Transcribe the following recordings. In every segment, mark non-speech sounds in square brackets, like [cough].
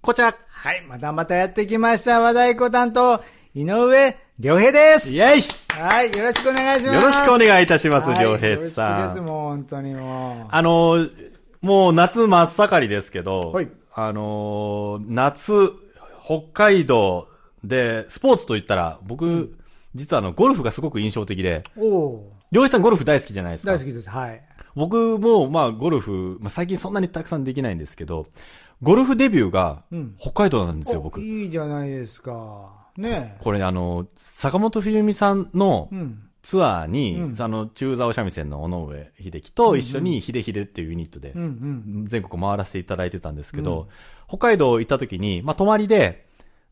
こちら。はい、またまたやってきました。和太鼓担当、井上良平です。イェイはい、よろしくお願いします。よろしくお願いいたしますはい良平さんよろしくです、もう本当にもう。あのー、もう夏真っ盛りですけど、はいあのー、夏、北海道で、スポーツと言ったら、僕、実はあの、ゴルフがすごく印象的で、おおりょういさんゴルフ大好きじゃないですか。大好きです。はい。僕も、まあ、ゴルフ、まあ、最近そんなにたくさんできないんですけど、ゴルフデビューがうん、北海道なんですよ、お僕。いいじゃないですか。ねえ。これあの、坂本冬美さんのうん。ツアーに、うんあの、中沢三味線の尾上秀樹と一緒に秀秀っていうユニットでうんうん。全国回らせていただいてたんですけど、北海道行った時に、まあ、泊まりで、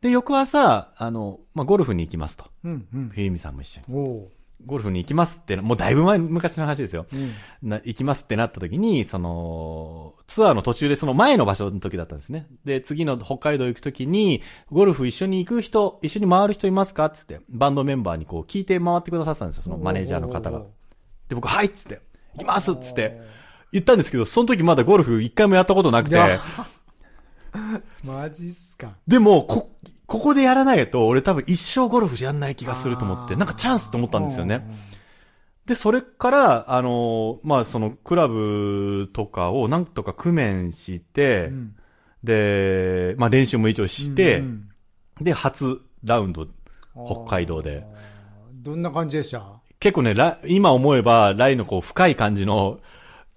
で、翌朝、あの、まあ、ゴルフに行きますと。うんうん。冬美さんも一緒に。ゴルフに行きますってな、もうだいぶ前、昔の話ですよ。うん。な行きますってなった時に、その、ツアーの途中でその前の場所の時だったんですね。で、次の北海道行く時に、ゴルフ一緒に行く人、一緒に回る人いますかっつって、バンドメンバーにこう聞いて回ってくださったんですよ、そのマネージャーの方がお。で、僕、はいっつって、行きますっつって、言ったんですけど、その時まだゴルフ一回もやったことなくてマジっすか。でも、こ、ここでやらないと、俺多分一生ゴルフやんない気がすると思って、なんかチャンスと思ったんですよね。で、それから、あの、まあ、その、クラブとかをなんとか工面して、うん。うん。で、まあ、練習も一応して、うんで、初ラウンド、うん北海道で。どんな感じでした？結構ね、ラ今思えば、ライのこう、深い感じの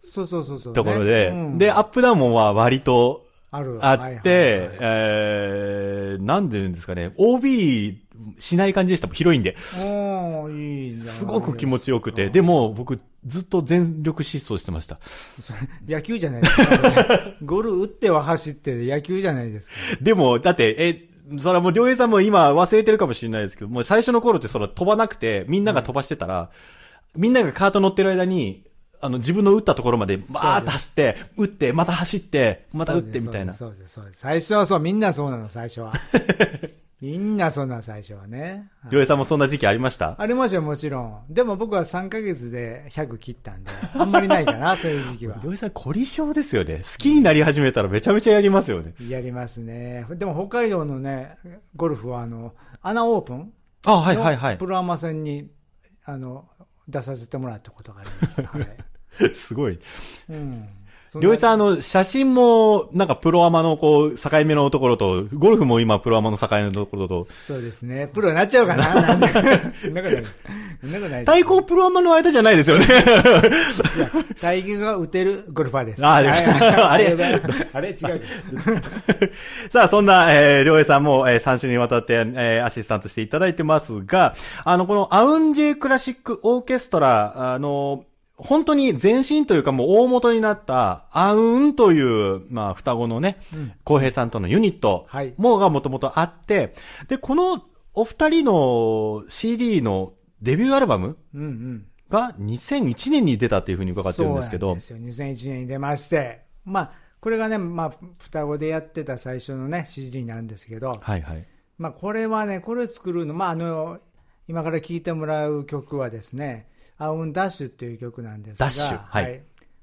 そうそうそうそう。ところで、ねうんで、アップダウンは割とあるあって、えー、なんで言うんですかね、OB しない感じでした。広いんで。おーいいじゃないすごく気持ちよくて。でも、僕、ずっと全力疾走してました。野球じゃないですか。[laughs] ゴル打っては走って野球じゃないですか。でも、だって、え、それはもう、りょうえいさんも今忘れてるかもしれないですけど、もう最初の頃ってそれ飛ばなくて、みんなが飛ばしてたら、みんながカート乗ってる間に、あの、自分の打ったところまで、バーッと走って、打って、また走って、また打ってみたいな。そうです、そうです。最初はそう、みんなそうなの、最初は。[laughs] みんなそうなの、最初はね。りょうえいさんもそんな時期ありました？ありましたよ、もちろん。でも僕は3ヶ月で100切ったんで、あんまりないかな、[laughs] そういう時期はりょ。うえいさん、凝り性ですよね。好きになり始めたらめちゃめちゃやりますよね。やりますね。でも北海道のね、ゴルフはあの、アナオープンあ、はいはいはいのプ。ロアマ戦に、あの、出させてもらったことがあります。はい。[laughs] すごい。うん。そりょうえいさん、あの、写真も、なんかプロアマのこう、境目のところと、ゴルフも今プロアマの境目のところと、そうですね。プロになっちゃうかな [laughs] なんなことない。なことない。対抗プロアマの間じゃないですよね。大義が打てるゴルファーです。[laughs] あはいあれ？あれ違う。さあ、そんな、えー、りょうえいさんも、えー、3週にわたって、えー、アシスタントしていただいてますが、あの、このアウンジェイクラシックオーケストラ、あの、本当に前身というかもう大元になった、アウンという、まあ、双子のね、浩、平さんとのユニットはいもがもともとあって、で、このお二人の CD のデビューアルバムうんうん。が2001年に出たっていうふうに伺ってるんですけどそうなんで、すよ。2001年に出まして。まあ、これがね、まあ、双子でやってた最初のね、CD なんですけど、はいはい。まあ、これはね、これを作るの、まあ、あの、今から聴いてもらう曲はですね、アウンダッシュっていう曲なんですが、ダッシュはい。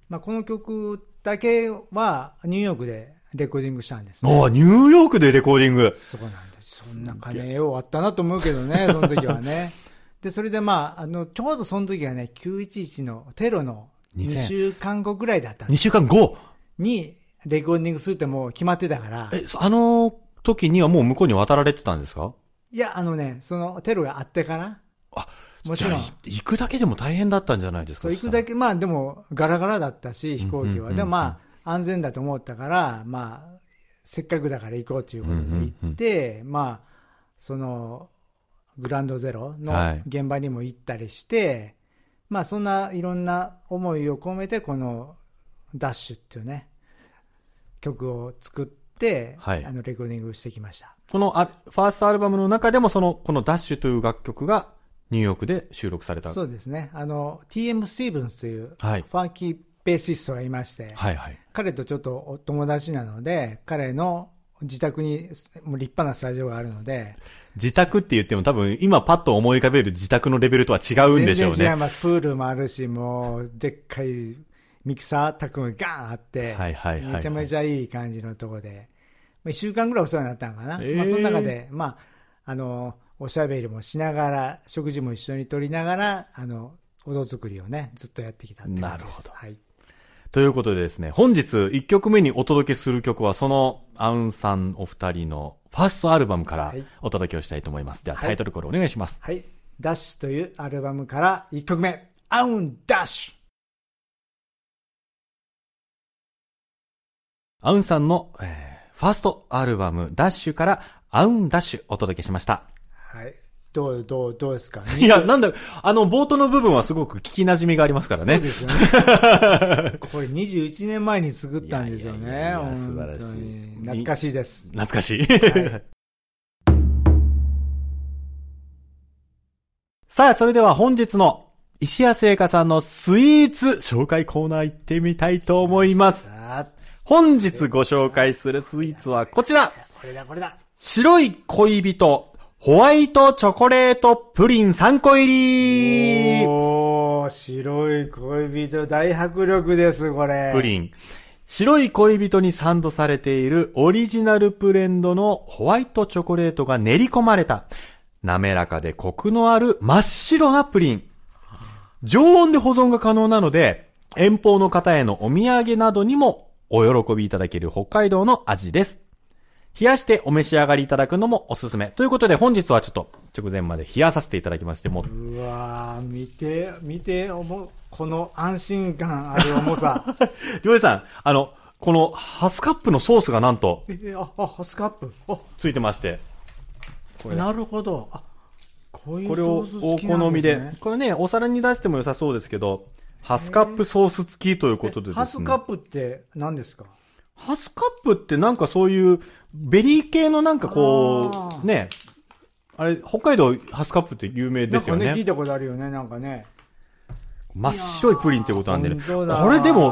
まあ、この曲だけはニューヨークでレコーディングしたんですね。おーニューヨークでレコーディング。そうなんです。そんな金ようあったなと思うけどね、その時はね。[laughs] で、それでまあ、あの、ちょうどその時はね、911のテロの2000 2週間後ぐらいだったん2です。週間後。に、レコーディングするってもう決まってたから、え、そあの時にはもう向こうに渡られてたんですか？いや、あのね、そのテロがあってから、あ、もちろん行くだけでも大変だったんじゃないですか？行くだけ。け、まあでも、ガラガラだったし、飛行機は。でもまあ、安全だと思ったから、まあ、せっかくだから行こうということで行って、まあ、その、グランドゼロのはい現場にも行ったりして、まあそんないろんな思いを込めて、この、ダッシュっていうね、曲を作って、はいあの、レコーディングしてきました。このあファーストアルバムの中でもその、このダッシュという楽曲がニューヨークで収録された。そうですね。あの、TM スティーブンスという、はいファンキーベーシストがいまして、はいはい。彼とちょっとお友達なので、彼の自宅にもう立派なスタジオがあるので、自宅って言っても多分今パッと思い浮かべる自宅のレベルとは違うんでしょうね。全然違います。プールもあるし、もう、でっかいミキサータクがガーンあって、はいはいはいはいめちゃめちゃいい感じのとこで、まあ、1週間ぐらいお世話になったのかな。へーまあ、その中で、まあ、あの、おしゃべりもしながら、食事も一緒に取りながら、あの、踊作りをね、ずっとやってきたって感じです。なるはい。ということでですね、本日1曲目にお届けする曲はそのアウンさんお二人のファーストアルバムからはいお届けをしたいと思います。じゃあはいタイトルコールお願いします。はい。ダッシュというアルバムから1曲目、アウンダッシュアウンさんの、えーファーストアルバムダッシュからアウンダッシュお届けしました。はい。どう、どう、どうですか？[laughs] いや、なんだ、あの、冒頭の部分はすごく聞き馴染みがありますからね。そうですよね。[laughs] これ21年前に作ったんですよいやいね。やいやいや本素晴らしい懐かしいです。懐かしい。さあ、それでは本日の石谷製菓さんのスイーツ紹介コーナー行ってみたいと思います。本日ご紹介するスイーツはこちらこれだ、これだ。白い恋人、ホワイトチョコレートプリン3個入りおー、白い恋人大迫力です、これ。ン。プリン。白い恋人にサンドされているオリジナルブレンドのホワイトチョコレートが練り込まれた、滑らかでコクのある真っ白なプリン。常温で保存が可能なので、遠方の方へのお土産などにもお喜びいただける北海道の味です。冷やしてお召し上がりいただくのもおすすめ。ということで本日はちょっと直前まで冷やさせていただきまして、もううわー、見て、見て、おもこの安心感ある重さ。りょうえさん、あの、このハスカップのソースがなんとえー、あ、あ、ハスカップ？あ、ついてまして、これなるほど。あ、こういうこれをおソース好きなん好みで、これね、お皿に出しても良さそうですけど、ハスカップソース付きということでですね。ハスカップって何ですか？ハスカップってなんかそういう、ベリー系のなんかこあう、ーね、あれ、北海道ハスカップって有名ですよね。なんかね、聞いたことあるよね、なんかね。真っ白いプリンってことなんでね。これでも、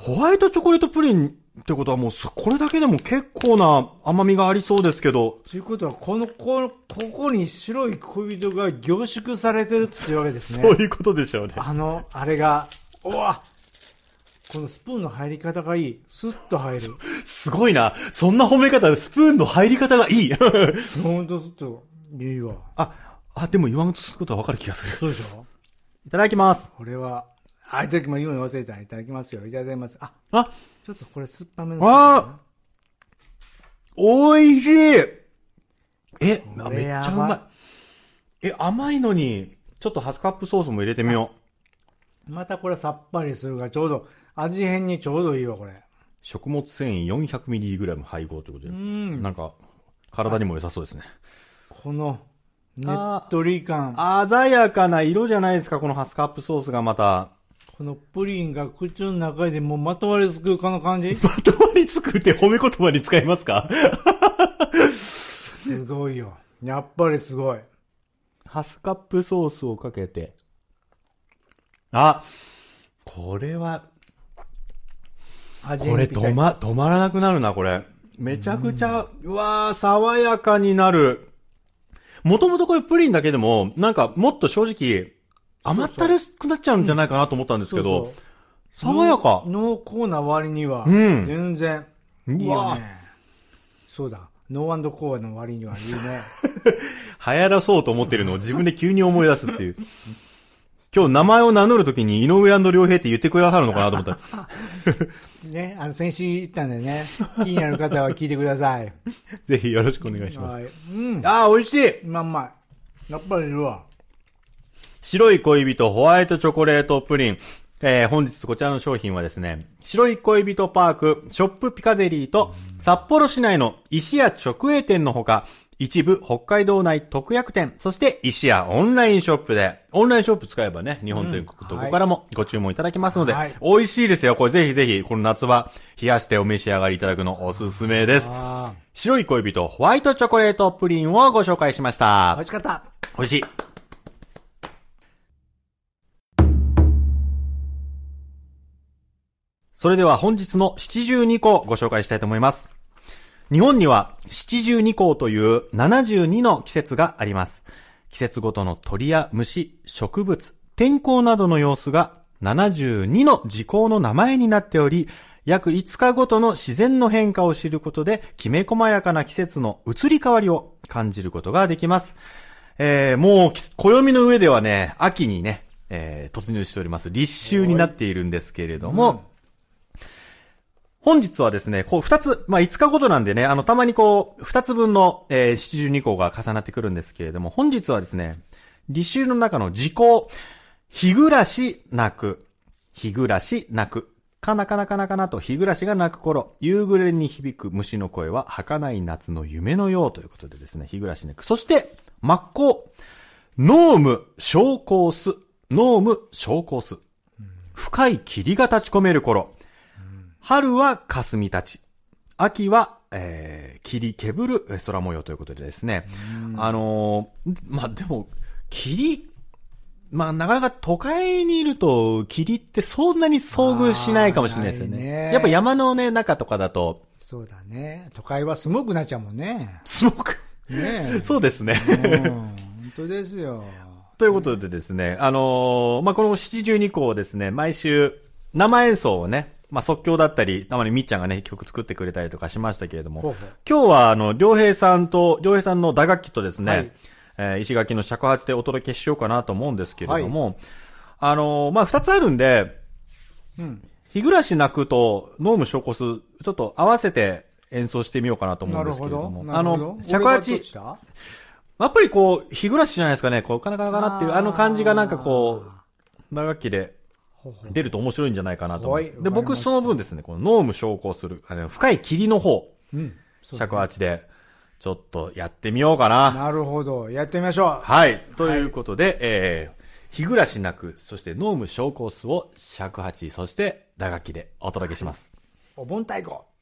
ホワイトチョコレートプリンってことはもうそ、これだけでも結構な甘みがありそうですけど、ということは、この、この、ここに白い恋人が凝縮されてるっていうわけですね。そういうことでしょうね。あの、あれが、うわこのスプーンの入り方がいい。スッと入る。すごいな。そんな褒め方でスプーンの入り方がいい。ほんとスッといいわ。あ、あ、でも言わんとすることはわかる気がする。そうでしょ？いただきます。これは、あ、いただきます。言うの忘れた。いただきますよ。いただきます。あ、あ、ちょっとこれ酸っぱめのあおいしいえ、めっちゃうまい。え、甘いのに、ちょっとハスカップソースも入れてみよう。またこれさっぱりするがちょうど、味変にちょうどいいわ、これ。食物繊維 400mg 配合ということうで、ん。なんか、体にも良さそうですね。この、ねっとり感。鮮やかな色じゃないですか、このハスカップソースがまた。このプリンが口の中でもうまとわりつくかの感じ [laughs] まとわりつくって褒め言葉に使いますか？すごいよ。やっぱりすごい。ハスカップソースをかけて。あ、これは、味これ止ま、止まらなくなるな、これ。めちゃくちゃ、うわー、爽やかになる。もともとこれプリンだけでも、なんかもっと正直、甘ったるくなっちゃうんじゃないかなと思ったんですけど、そう爽やか。濃厚な割には、うん全然、いいよね。そうだ。ノーコアの割にはいいね。[laughs] 流行らそうと思ってるのを自分で急に思い出すっていう。[laughs] 今日名前を名乗るときに井上良平って言ってくださるのかなと思ったら、[laughs] ね、あの、先週言ったんでね、気になる方は聞いてください。[laughs] ぜひよろしくお願いします。はい。うん。あー、美味しいまんまい。やっぱりいるわ。白い恋人ホワイトチョコレートプリン。えー、本日こちらの商品はですね、白い恋人パーク、ショップピカデリーと、札幌市内の石屋直営店のほか、一部北海道内特約店、そして石屋オンラインショップで、オンラインショップ使えばね、日本全国どこからもご注文いただけますので、はい美味しいですよ。これぜひぜひ、この夏は冷やしてお召し上がりいただくのおすすめです。あ白い恋人ホワイトチョコレートプリンをご紹介しましあ、美た味。しかった。美味しい。それでは本日の七十二項ご紹介したいと思います。日本には七十二項という72の季節があります。季節ごとの鳥や虫、植物、天候などの様子が72の時効の名前になっており、約5日ごとの自然の変化を知ることで、きめ細やかな季節の移り変わりを感じることができます。えー、もう、暦の上ではね、秋にね、えー、突入しております。立秋になっているんですけれども、本日はですね、こう二つ、まあ5日ごとなんでね、あの、たまにこう、二つ分の、えー、七十二項が重なってくるんですけれども、本日はですね、立秋の中の時効、日暮らし泣く、日暮らし泣く、かなかなかなかなと日暮らしが泣く頃、夕暮れに響く虫の声は儚い夏の夢のようということでですね、日暮らし泣く。そして、真っ向、ノーム昇降す、ノーム昇降す。深い霧が立ち込める頃、春は霞たち。秋は、えー、霧けぶるえー空模様ということでですね。あのーまあ、でも、霧、まあ、なかなか都会にいると、霧ってそんなに遭遇しないかもしれないですよね。ねやっぱ山のね、中とかだと、そうだね。都会はスモークになっちゃうもんね。スモーク。ね [laughs] そうですね。本当ですよ。ということでですね、あのーまあ、この七十二項をですね、毎週生演奏をね、まあ、即興だったり、たまにみっちゃんがね、曲作ってくれたりとかしましたけれども、ほうほう。今日はあの、良平さんと、良平さんの打楽器とですね、はい。えー石垣の尺八でお届けしようかなと思うんですけれども、あのーまあ、二つあるんで、うん。日暮らし泣くと、ノーム昇降す、ちょっと合わせて演奏してみようかなと思うん。ですけれども、ど。尺俺がどっ八、やっぱりこう、日暮らしじゃないですかね、こう、カナカナカナっていう、あの感じがなんかこう、打楽器で出ると面白いんじゃないかなと思いました僕その分ですね、このノーム昇降する、あの、深い霧の方、うん。尺八で、ちょっとやってみようかな。なるほど。やってみましょう。はい。ということで、えー、日暮らしなく、そしてノーム昇降数を尺八、そして打楽器でお届けします。お盆太鼓。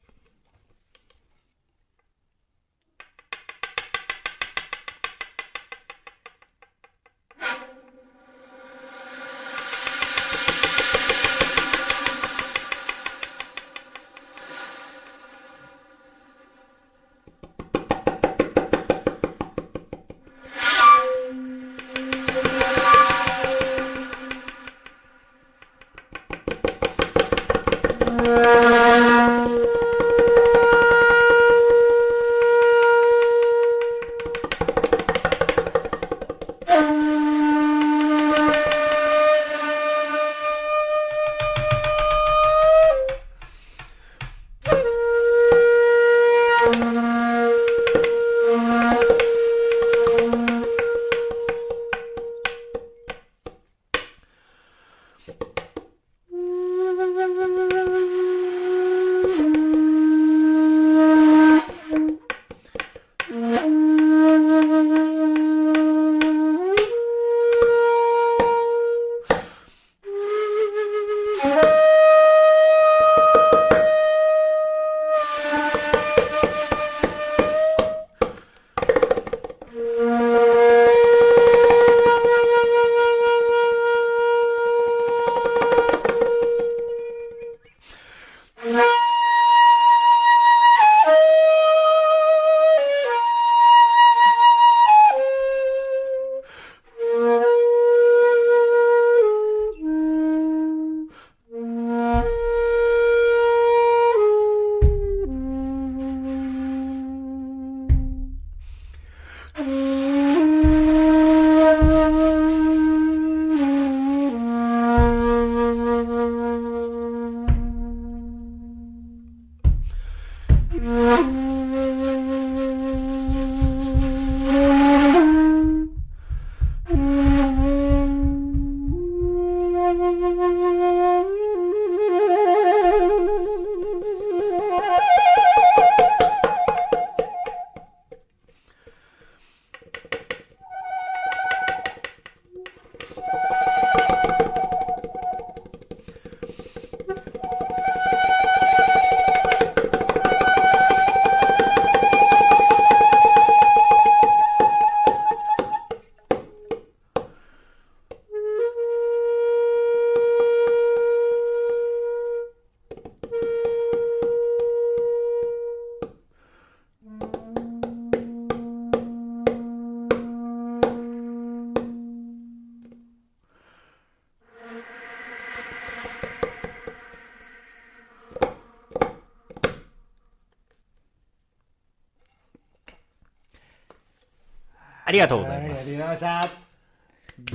りがとうございまはいありがとうす。ございました。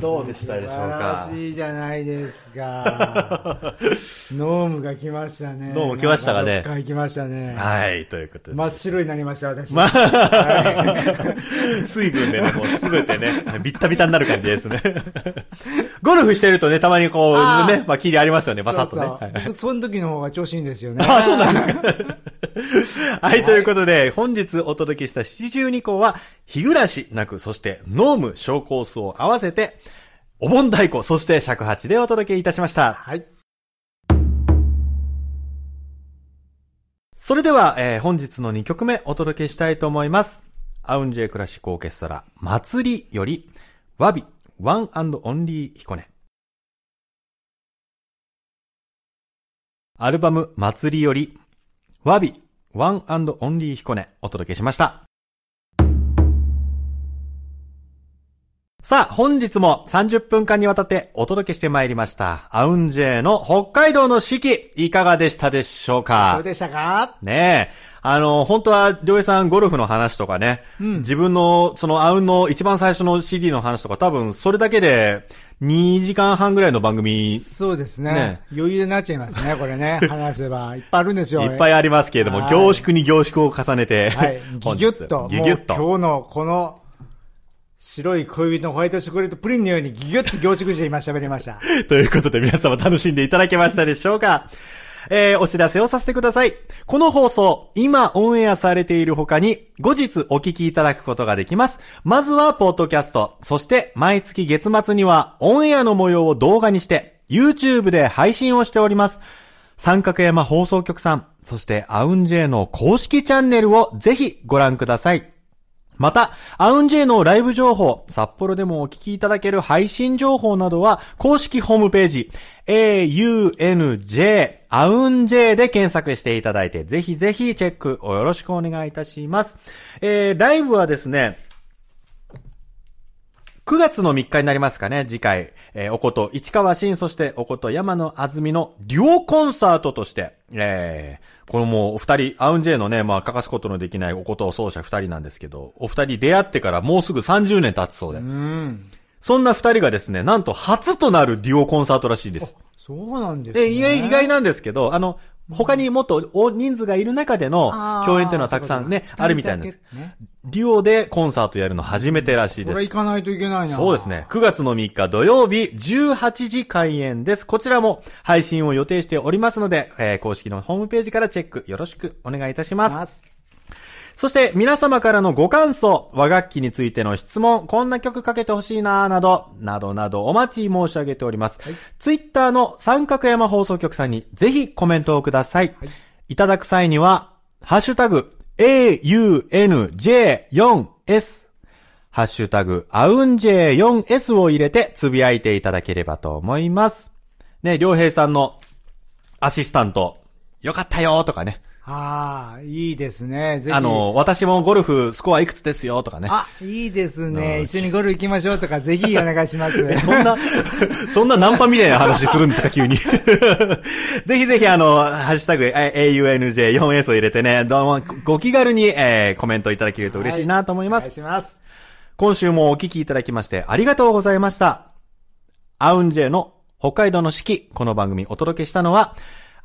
どうでしたでしょう素晴らか？[laughs] しいじゃないですか。ノームが来ましたね。ノーム来ましたかね？なんか6回来ましたね。はい、ということで。真っ白になりました、私。ま [laughs] 水分でね、もうすべてね、ビッタビタになる感じですね。ゴルフしてるとね、たまにこう、ね、まあ、霧ありますよね、バサッとね。そうそうはい僕その時の方が調子いいんですよね。[laughs] あ、そうなんですか。[laughs] はい、ということで、本日お届けした七十二項は、日暮らしなく、そして、ノーム小コースを合わせて、お盆太鼓、そして尺八でお届けいたしました。はい。それでは、えー本日の2曲目お届けしたいと思います。アウンジェクラシックオーケストラ、祭りより、ワビ、ワンオンリー彦根。アルバム、祭りより、ワビ、ワンオンリー彦根、お届けしました。さあ、本日も30分間にわたってお届けしてまいりました。アウンジェの北海道の四季、いかがでしたでしょうか？どうでしたか？ねえ。あの、本当は、りょうえさんゴルフの話とかね、自分の、その、アウンの一番最初の CD の話とか、多分、それだけで、2時間半ぐらいの番組、そうですねね余裕でなっちゃいますね、これね。[laughs] 話せば。いっぱいあるんですよ。いっぱいありますけれども、はい凝縮に凝縮を重ねて、はい。ギュギュッと。ギュギュッと。今日のこの、白い恋人のホワイトチョコレートプリンのようにギュギュッと凝縮して今喋りました。[laughs] ということで皆様楽しんでいただけましたでしょうか？えー、お知らせをさせてください。この放送、今オンエアされている他に、後日お聞きいただくことができます。まずは、ポッドキャスト。そして、毎月月末には、オンエアの模様を動画にして、YouTube で配信をしております。三角山放送局さん、そして、アウンジェイの公式チャンネルをぜひご覧ください。また、アウンジェイのライブ情報、札幌でもお聞きいただける配信情報などは、公式ホームページ、aunj、アウンジェイで検索していただいて、ぜひぜひチェックをよろしくお願いいたします。えー、ライブはですね、9月の3日になりますかね、次回。えー、おこと、市川新、そしておこと山野あずみのデュオコンサートとして、えー、このもうお二人、アウンジェイのね、まあ、欠かすことのできないおこと奏者二人なんですけど、お二人出会ってからもうすぐ30年経つそうで。うん。そんな二人がですね、なんと初となるデュオコンサートらしいです。そうなんですね。で、意外意外なんですけど、あの、他にもっと大人数がいる中での共演っていうのはたくさんね、あるみたいなんです。ねデュオでコンサートやるの初めてらしいこです。れ行かないといけないな。そうですね。9月の3日土曜日18時開演です。こちらも配信を予定しておりますので、えー公式のホームページからチェックよろしくお願いいたします。そして皆様からのご感想、和楽器についての質問、こんな曲かけてほしいななど、などなどお待ち申し上げております。ツイッターの三角山放送局さんにぜひコメントをください。い、ただく際には、ハッシュタグ、AUNJ4S、ハッシュタグ、アウンジェ 4S を入れてつぶやいていただければと思います。ね、良平さんのアシスタント、よかったよとかね。ああ、いいですね。ぜひ。あの、私もゴルフスコアいくつですよとかね。あ、いいですね。一緒にゴルフ行きましょうとか、ぜひお願いします。[laughs] そんな、そんなナンパみたいな話するんですか、急に。[laughs] ぜひぜひ、あの、ハッシュタグ、え AUNJ4S を入れてね、どうもご気軽に、えーコメントいただけると嬉しいなと思います。お願いします。今週もお聞きいただきましてありがとうございました。アウンジェの北海道の四季、この番組お届けしたのは、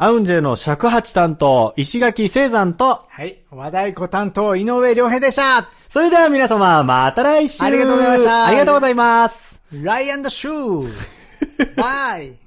アウンジェの尺八担当、石垣聖山と、はい。和太鼓担当、井上良平でした。それでは皆様、また来週ありがとうございましたありがとうございます。ライアンドシューバイ